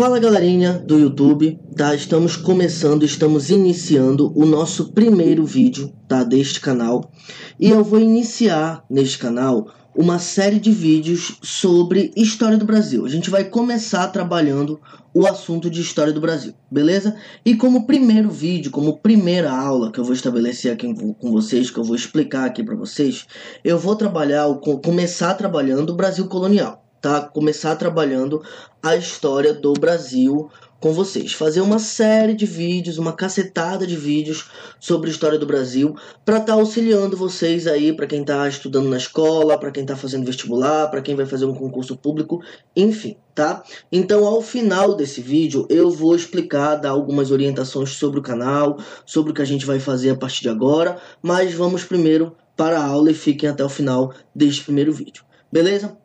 Fala galerinha do YouTube, tá? Estamos começando, estamos iniciando o nosso primeiro vídeo, tá? Deste canal. E eu vou iniciar neste canal uma série de vídeos sobre história do Brasil. A gente vai começar trabalhando o assunto de história do Brasil, beleza? E como primeiro vídeo, como primeira aula que eu vou estabelecer aqui com vocês, que eu vou explicar aqui para vocês, eu vou trabalhar, começar trabalhando o Brasil colonial tá? Começar trabalhando a história do Brasil com vocês. Fazer uma série de vídeos, uma cacetada de vídeos sobre a história do Brasil para estar tá auxiliando vocês aí, para quem está estudando na escola, para quem está fazendo vestibular, para quem vai fazer um concurso público, enfim, tá? Então, ao final desse vídeo, eu vou explicar, dar algumas orientações sobre o canal, sobre o que a gente vai fazer a partir de agora, mas vamos primeiro para a aula e fiquem até o final deste primeiro vídeo. Beleza?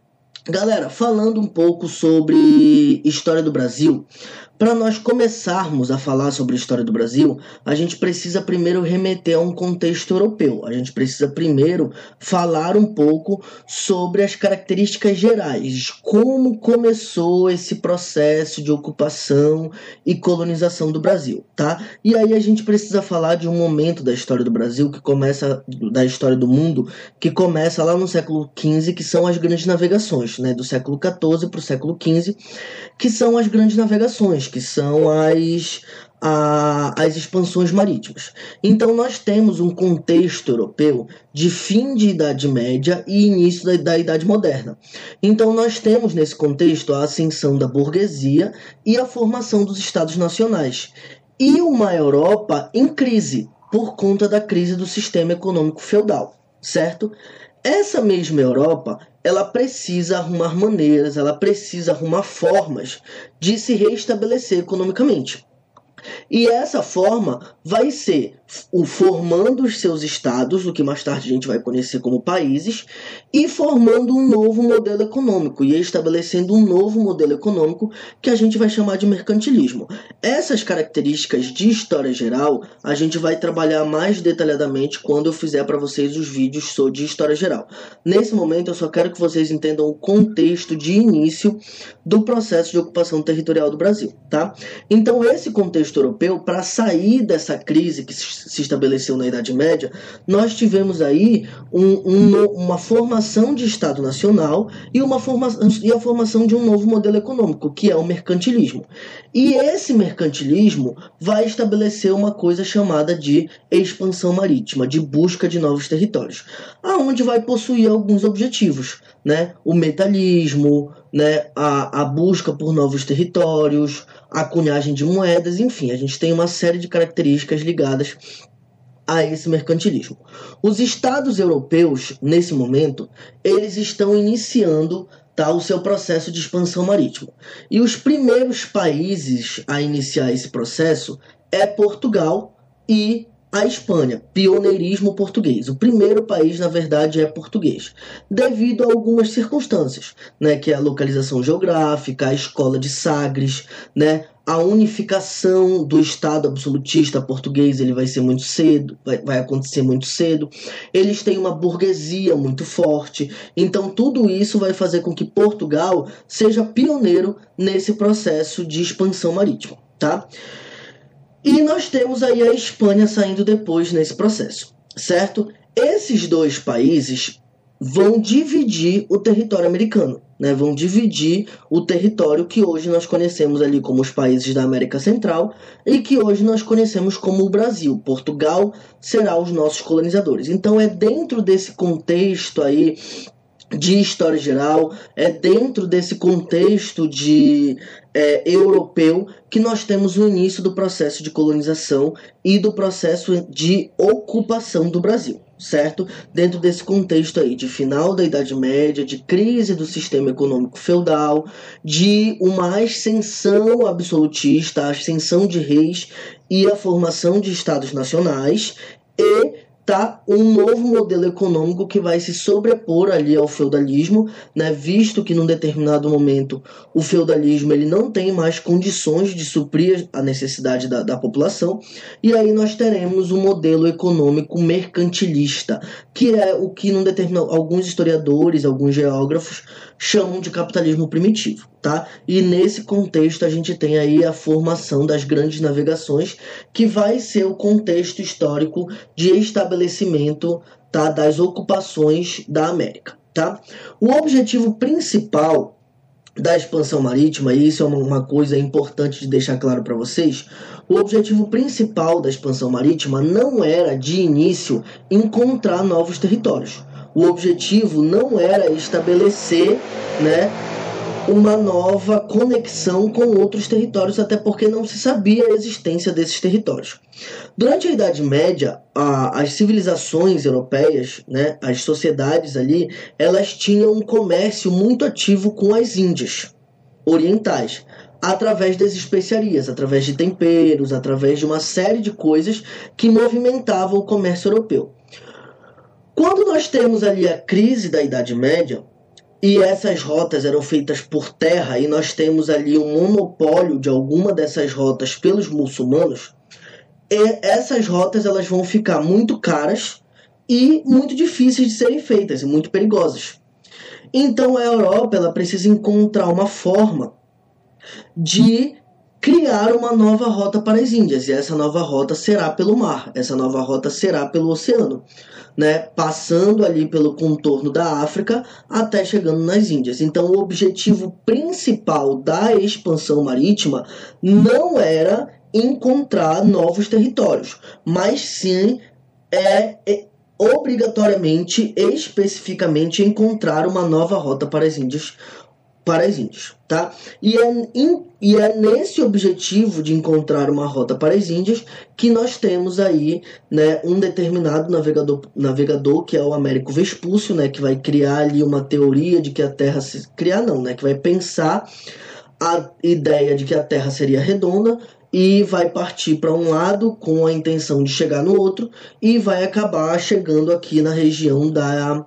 Galera, falando um pouco sobre história do Brasil, para nós começarmos a falar sobre a história do Brasil, a gente precisa primeiro remeter a um contexto europeu. A gente precisa primeiro falar um pouco sobre as características gerais, como começou esse processo de ocupação e colonização do Brasil, tá? E aí a gente precisa falar de um momento da história do Brasil que começa da história do mundo, que começa lá no século XV, que são as grandes navegações, né, do século XIV para o século XV, que são as grandes navegações que são as, a, as expansões marítimas. Então, nós temos um contexto europeu de fim de Idade Média e início da, da Idade Moderna. Então, nós temos nesse contexto a ascensão da burguesia e a formação dos Estados Nacionais. E uma Europa em crise, por conta da crise do sistema econômico feudal, certo? Essa mesma Europa, ela precisa arrumar maneiras, ela precisa arrumar formas de se reestabelecer economicamente. E essa forma vai ser o formando os seus estados, o que mais tarde a gente vai conhecer como países, e formando um novo modelo econômico e estabelecendo um novo modelo econômico que a gente vai chamar de mercantilismo. Essas características de história geral a gente vai trabalhar mais detalhadamente quando eu fizer para vocês os vídeos de história geral. Nesse momento eu só quero que vocês entendam o contexto de início do processo de ocupação territorial do Brasil, tá? Então esse contexto europeu para sair dessa crise que se estabeleceu na Idade Média, nós tivemos aí um, um, uma formação de Estado Nacional e, uma formação, e a formação de um novo modelo econômico, que é o mercantilismo. E esse mercantilismo vai estabelecer uma coisa chamada de expansão marítima, de busca de novos territórios, aonde vai possuir alguns objetivos, né? O metalismo, né? A, a busca por novos territórios, a cunhagem de moedas, enfim, a gente tem uma série de características ligadas a esse mercantilismo. Os estados europeus, nesse momento, eles estão iniciando tá, o seu processo de expansão marítima. E os primeiros países a iniciar esse processo é Portugal e a Espanha, pioneirismo português. O primeiro país, na verdade, é português, devido a algumas circunstâncias, né, que é a localização geográfica, a escola de Sagres, né, a unificação do Estado absolutista português ele vai ser muito cedo, vai, vai acontecer muito cedo. Eles têm uma burguesia muito forte, então tudo isso vai fazer com que Portugal seja pioneiro nesse processo de expansão marítima, tá? E nós temos aí a Espanha saindo depois nesse processo, certo? Esses dois países vão dividir o território americano, né? Vão dividir o território que hoje nós conhecemos ali como os países da América Central e que hoje nós conhecemos como o Brasil. Portugal será os nossos colonizadores. Então é dentro desse contexto aí de história geral, é dentro desse contexto de é, europeu que nós temos o início do processo de colonização e do processo de ocupação do Brasil, certo? Dentro desse contexto aí de final da Idade Média, de crise do sistema econômico feudal, de uma ascensão absolutista, a ascensão de reis e a formação de estados nacionais e tá um novo modelo econômico que vai se sobrepor ali ao feudalismo, né, visto que num determinado momento o feudalismo ele não tem mais condições de suprir a necessidade da, da população, e aí nós teremos um modelo econômico mercantilista, que é o que num determinado, alguns historiadores, alguns geógrafos chamam de capitalismo primitivo, tá? E nesse contexto a gente tem aí a formação das grandes navegações, que vai ser o contexto histórico de estabelecimento tá, das ocupações da América, tá? O objetivo principal da expansão marítima, e isso é uma coisa importante de deixar claro para vocês, o objetivo principal da expansão marítima não era de início encontrar novos territórios o objetivo não era estabelecer né, uma nova conexão com outros territórios, até porque não se sabia a existência desses territórios. Durante a Idade Média, a, as civilizações europeias, né, as sociedades ali, elas tinham um comércio muito ativo com as Índias orientais, através das especiarias, através de temperos, através de uma série de coisas que movimentavam o comércio europeu. Quando nós temos ali a crise da Idade Média, e essas rotas eram feitas por terra, e nós temos ali um monopólio de alguma dessas rotas pelos muçulmanos, essas rotas elas vão ficar muito caras e muito difíceis de serem feitas e muito perigosas. Então a Europa ela precisa encontrar uma forma de criar uma nova rota para as Índias, e essa nova rota será pelo mar, essa nova rota será pelo oceano, né, passando ali pelo contorno da África até chegando nas Índias. Então, o objetivo principal da expansão marítima não era encontrar novos territórios, mas sim é, é obrigatoriamente, especificamente, encontrar uma nova rota para as Índias Índias, tá? E é, in, e é nesse objetivo de encontrar uma rota para as Índias que nós temos aí, né, um determinado navegador, navegador que é o Américo Vespúcio, né, que vai criar ali uma teoria de que a Terra se criar não, né, que vai pensar a ideia de que a Terra seria redonda e vai partir para um lado com a intenção de chegar no outro e vai acabar chegando aqui na região da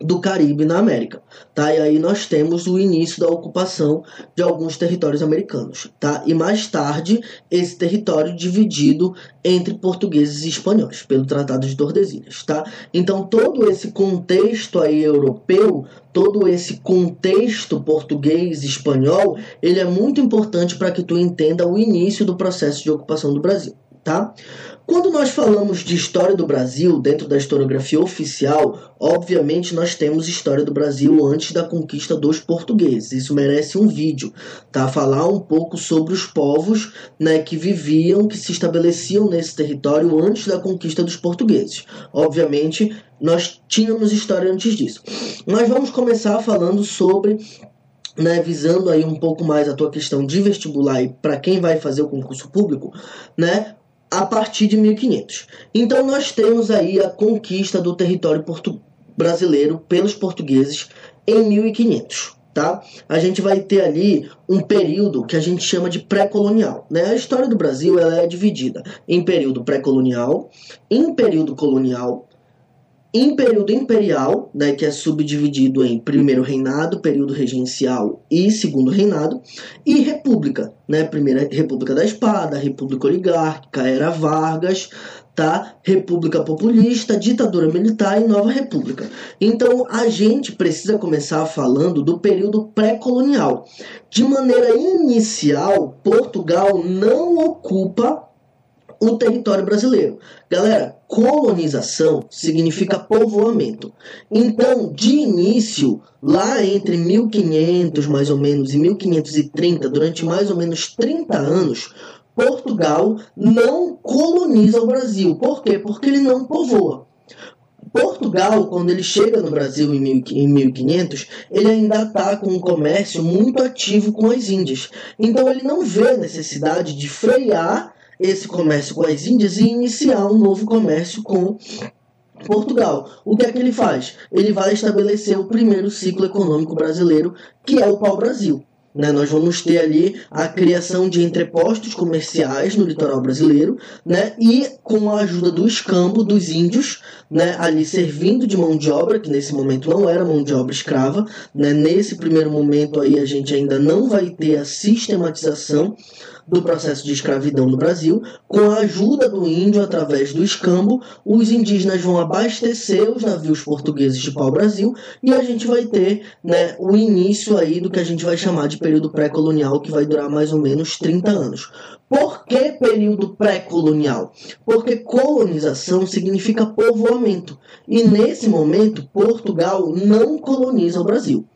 do Caribe na América, tá? E aí nós temos o início da ocupação de alguns territórios americanos, tá? E mais tarde esse território dividido entre portugueses e espanhóis pelo Tratado de Tordesilhas, tá? Então todo esse contexto aí europeu, todo esse contexto português e espanhol, ele é muito importante para que tu entenda o início do processo de ocupação do Brasil, tá? Quando nós falamos de história do Brasil dentro da historiografia oficial, obviamente nós temos história do Brasil antes da conquista dos portugueses. Isso merece um vídeo, tá? Falar um pouco sobre os povos, né, que viviam, que se estabeleciam nesse território antes da conquista dos portugueses. Obviamente, nós tínhamos história antes disso. Mas vamos começar falando sobre né, visando aí um pouco mais a tua questão de vestibular e para quem vai fazer o concurso público, né, a partir de 1500. Então nós temos aí a conquista do território brasileiro pelos portugueses em 1500. Tá? A gente vai ter ali um período que a gente chama de pré-colonial. Né? A história do Brasil ela é dividida em período pré-colonial, em período colonial em período imperial, né, que é subdividido em primeiro reinado, período regencial e segundo reinado, e república, né, primeira república da espada, república oligárquica, era Vargas, tá? República populista, ditadura militar e nova república. Então a gente precisa começar falando do período pré-colonial. De maneira inicial, Portugal não ocupa o território brasileiro. Galera, colonização significa povoamento. Então, de início, lá entre 1500 mais ou menos e 1530, durante mais ou menos 30 anos, Portugal não coloniza o Brasil. Por quê? Porque ele não povoa. Portugal, quando ele chega no Brasil em 1500, ele ainda está com um comércio muito ativo com as Índias. Então ele não vê a necessidade de frear esse comércio com as Índias e iniciar um novo comércio com Portugal. O que é que ele faz? Ele vai estabelecer o primeiro ciclo econômico brasileiro, que é o pau-brasil. Né? Nós vamos ter ali a criação de entrepostos comerciais no litoral brasileiro né? e com a ajuda do escambo dos índios né? ali servindo de mão de obra, que nesse momento não era mão de obra escrava. Né? Nesse primeiro momento aí a gente ainda não vai ter a sistematização do processo de escravidão no Brasil, com a ajuda do índio através do escambo, os indígenas vão abastecer os navios portugueses de pau-brasil e a gente vai ter né, o início aí do que a gente vai chamar de período pré-colonial, que vai durar mais ou menos 30 anos. Por que período pré-colonial? Porque colonização significa povoamento. E nesse momento, Portugal não coloniza o Brasil.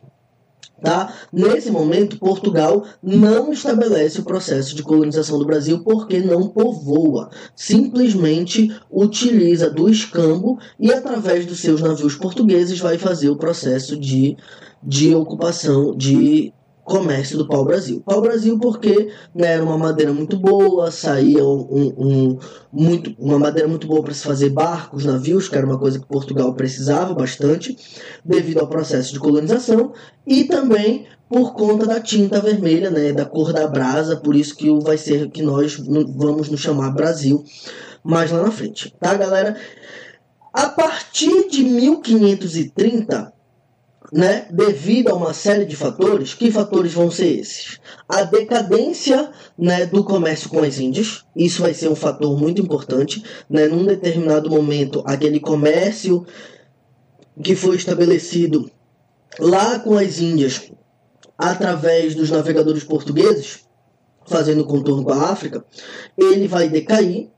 Tá? Nesse momento, Portugal não estabelece o processo de colonização do Brasil porque não povoa. Simplesmente utiliza do escambo e, através dos seus navios portugueses, vai fazer o processo de, de ocupação, de comércio do pau-brasil. Pau-brasil porque né, era uma madeira muito boa, saía um, um, muito, uma madeira muito boa para se fazer barcos, navios, que era uma coisa que Portugal precisava bastante, devido ao processo de colonização, e também por conta da tinta vermelha, né, da cor da brasa, por isso que vai ser que nós vamos nos chamar Brasil mais lá na frente, tá, galera? A partir de 1530 né, devido a uma série de fatores. Que fatores vão ser esses? A decadência né, do comércio com as Índias, isso vai ser um fator muito importante. Né, num determinado momento, aquele comércio que foi estabelecido lá com as Índias através dos navegadores portugueses, fazendo contorno com a África, ele vai decair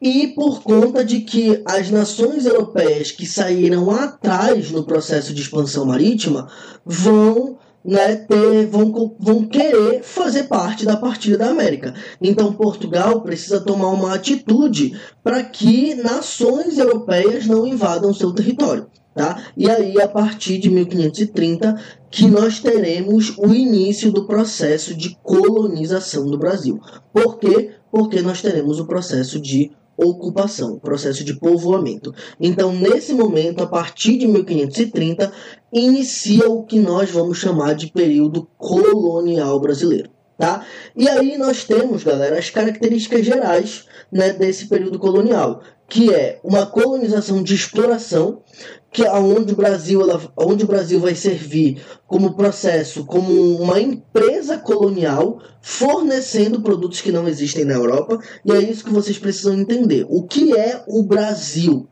e por conta de que as nações europeias que saíram atrás no processo de expansão marítima vão né, ter, vão, vão querer fazer parte da partida da América. Então Portugal precisa tomar uma atitude para que nações europeias não invadam seu território. Tá? E aí, a partir de 1530, que nós teremos o início do processo de colonização do Brasil. Por quê? Porque nós teremos o processo de ocupação, processo de povoamento. Então, nesse momento, a partir de 1530, inicia o que nós vamos chamar de período colonial brasileiro. Tá? E aí nós temos, galera, as características gerais né, desse período colonial, que é uma colonização de exploração, que é onde o Brasil, ela, onde o Brasil vai servir como processo, como uma empresa colonial fornecendo produtos que não existem na Europa, e é isso que vocês precisam entender. O que é o Brasil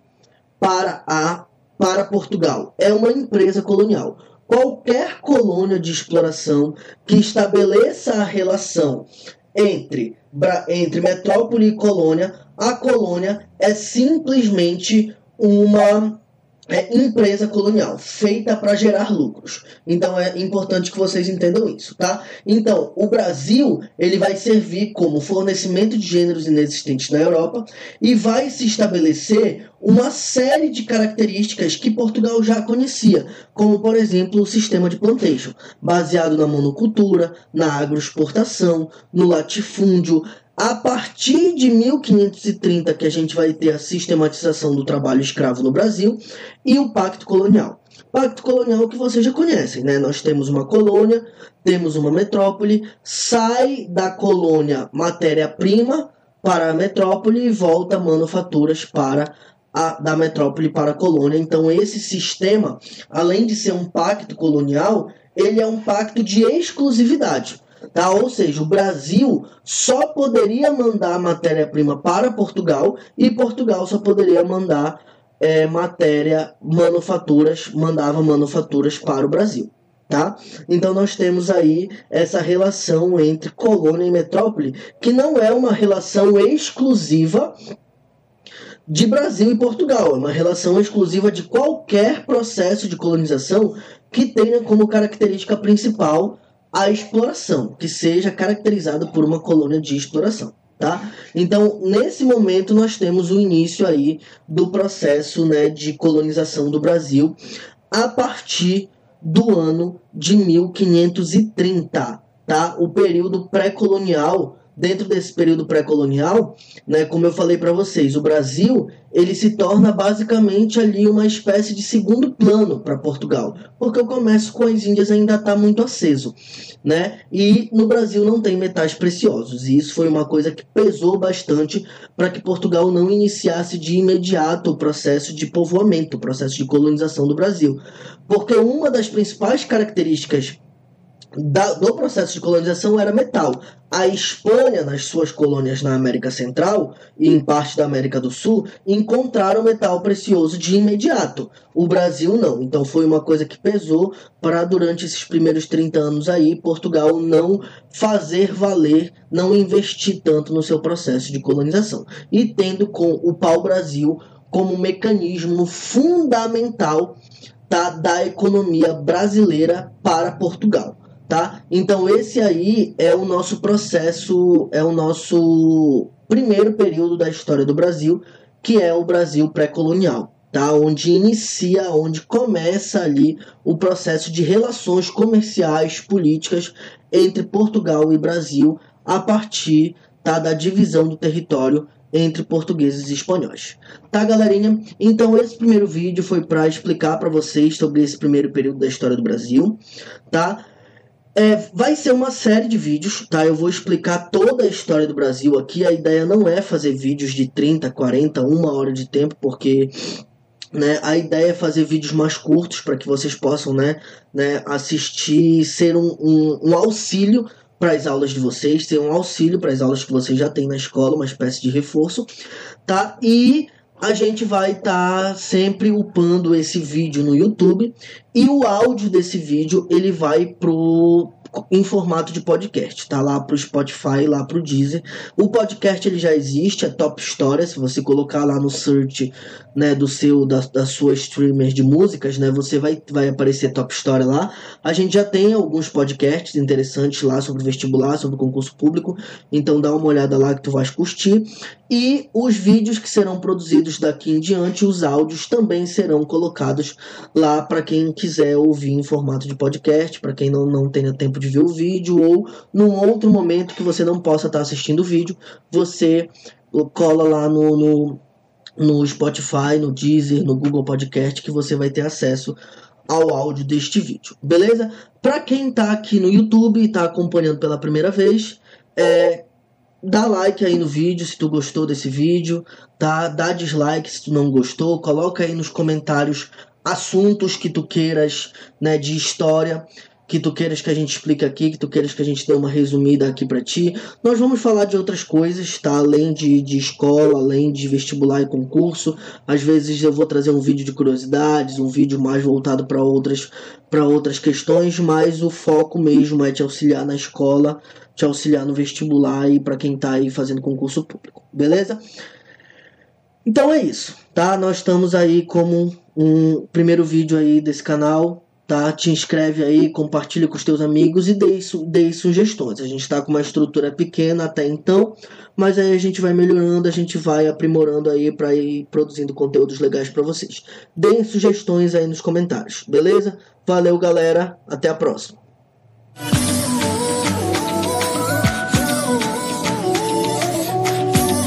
para a para Portugal? É uma empresa colonial. Qualquer colônia de exploração que estabeleça a relação entre, entre metrópole e colônia, a colônia é simplesmente uma é empresa colonial, feita para gerar lucros. Então é importante que vocês entendam isso, tá? Então, o Brasil, ele vai servir como fornecimento de gêneros inexistentes na Europa e vai se estabelecer uma série de características que Portugal já conhecia, como por exemplo o sistema de plantation, baseado na monocultura, na agroexportação, no latifúndio, a partir de 1530 que a gente vai ter a sistematização do trabalho escravo no Brasil e o Pacto Colonial. Pacto Colonial que vocês já conhecem, né? Nós temos uma colônia, temos uma metrópole, sai da colônia matéria-prima para a metrópole e volta manufaturas para a, da metrópole para a colônia. Então esse sistema, além de ser um pacto colonial, ele é um pacto de exclusividade. Tá? Ou seja, o Brasil só poderia mandar matéria-prima para Portugal e Portugal só poderia mandar é, matéria, manufaturas, mandava manufaturas para o Brasil. Tá? Então nós temos aí essa relação entre colônia e metrópole, que não é uma relação exclusiva de Brasil e Portugal, é uma relação exclusiva de qualquer processo de colonização que tenha como característica principal a exploração, que seja caracterizado por uma colônia de exploração. Tá? Então, nesse momento, nós temos o início aí do processo né, de colonização do Brasil a partir do ano de 1530. Tá? O período pré-colonial dentro desse período pré-colonial, né, como eu falei para vocês, o Brasil ele se torna basicamente ali uma espécie de segundo plano para Portugal, porque o comércio com as Índias ainda está muito aceso, né? E no Brasil não tem metais preciosos, e isso foi uma coisa que pesou bastante para que Portugal não iniciasse de imediato o processo de povoamento, o processo de colonização do Brasil, porque uma das principais características da, do processo de colonização era metal. A Espanha, nas suas colônias na América Central e em parte da América do Sul, encontraram metal precioso de imediato. O Brasil não. Então foi uma coisa que pesou para, durante esses primeiros 30 anos aí, Portugal não fazer valer, não investir tanto no seu processo de colonização. E tendo com o pau-brasil como mecanismo fundamental tá, da economia brasileira para Portugal tá? Então esse aí é o nosso processo, é o nosso primeiro período da história do Brasil, que é o Brasil pré-colonial, tá? Onde inicia, onde começa ali o processo de relações comerciais, políticas entre Portugal e Brasil a partir tá, da divisão do território entre portugueses e espanhóis. Tá, galerinha? Então esse primeiro vídeo foi para explicar para vocês sobre esse primeiro período da história do Brasil, tá? É, vai ser uma série de vídeos, tá? Eu vou explicar toda a história do Brasil aqui. A ideia não é fazer vídeos de 30, 40, uma hora de tempo, porque né, a ideia é fazer vídeos mais curtos para que vocês possam né, né, assistir, ser um, um, um auxílio para as aulas de vocês, ser um auxílio para as aulas que vocês já têm na escola, uma espécie de reforço, tá? E a gente vai estar tá sempre upando esse vídeo no YouTube e o áudio desse vídeo ele vai pro em formato de podcast, tá lá pro Spotify, lá pro Deezer. O podcast ele já existe, é Top História, se você colocar lá no search, né, do seu da, da sua streamer de músicas, né, você vai vai aparecer Top História lá. A gente já tem alguns podcasts interessantes lá sobre vestibular, sobre concurso público, então dá uma olhada lá que tu vais curtir. E os vídeos que serão produzidos daqui em diante, os áudios também serão colocados lá para quem quiser ouvir em formato de podcast, para quem não, não tenha tempo de ver o vídeo, ou num outro momento que você não possa estar assistindo o vídeo, você cola lá no, no, no Spotify, no Deezer, no Google Podcast, que você vai ter acesso ao áudio deste vídeo, beleza? Para quem está aqui no YouTube e está acompanhando pela primeira vez, é, dá like aí no vídeo se tu gostou desse vídeo, tá? Dá dislike se tu não gostou, coloca aí nos comentários assuntos que tu queiras, né, de história, que tu queiras que a gente explique aqui, que tu queiras que a gente dê uma resumida aqui para ti. Nós vamos falar de outras coisas, tá? Além de, de escola, além de vestibular e concurso. Às vezes eu vou trazer um vídeo de curiosidades, um vídeo mais voltado para outras para outras questões, mas o foco mesmo é te auxiliar na escola, te auxiliar no vestibular e para quem está aí fazendo concurso público, beleza? Então é isso, tá? Nós estamos aí como um primeiro vídeo aí desse canal tá? Te inscreve aí, compartilha com os teus amigos e dê, sugestões. A gente está com uma estrutura pequena até então, mas aí a gente vai melhorando, a gente vai aprimorando aí para ir produzindo conteúdos legais para vocês. Deem sugestões aí nos comentários, beleza? Valeu, galera. Até a próxima.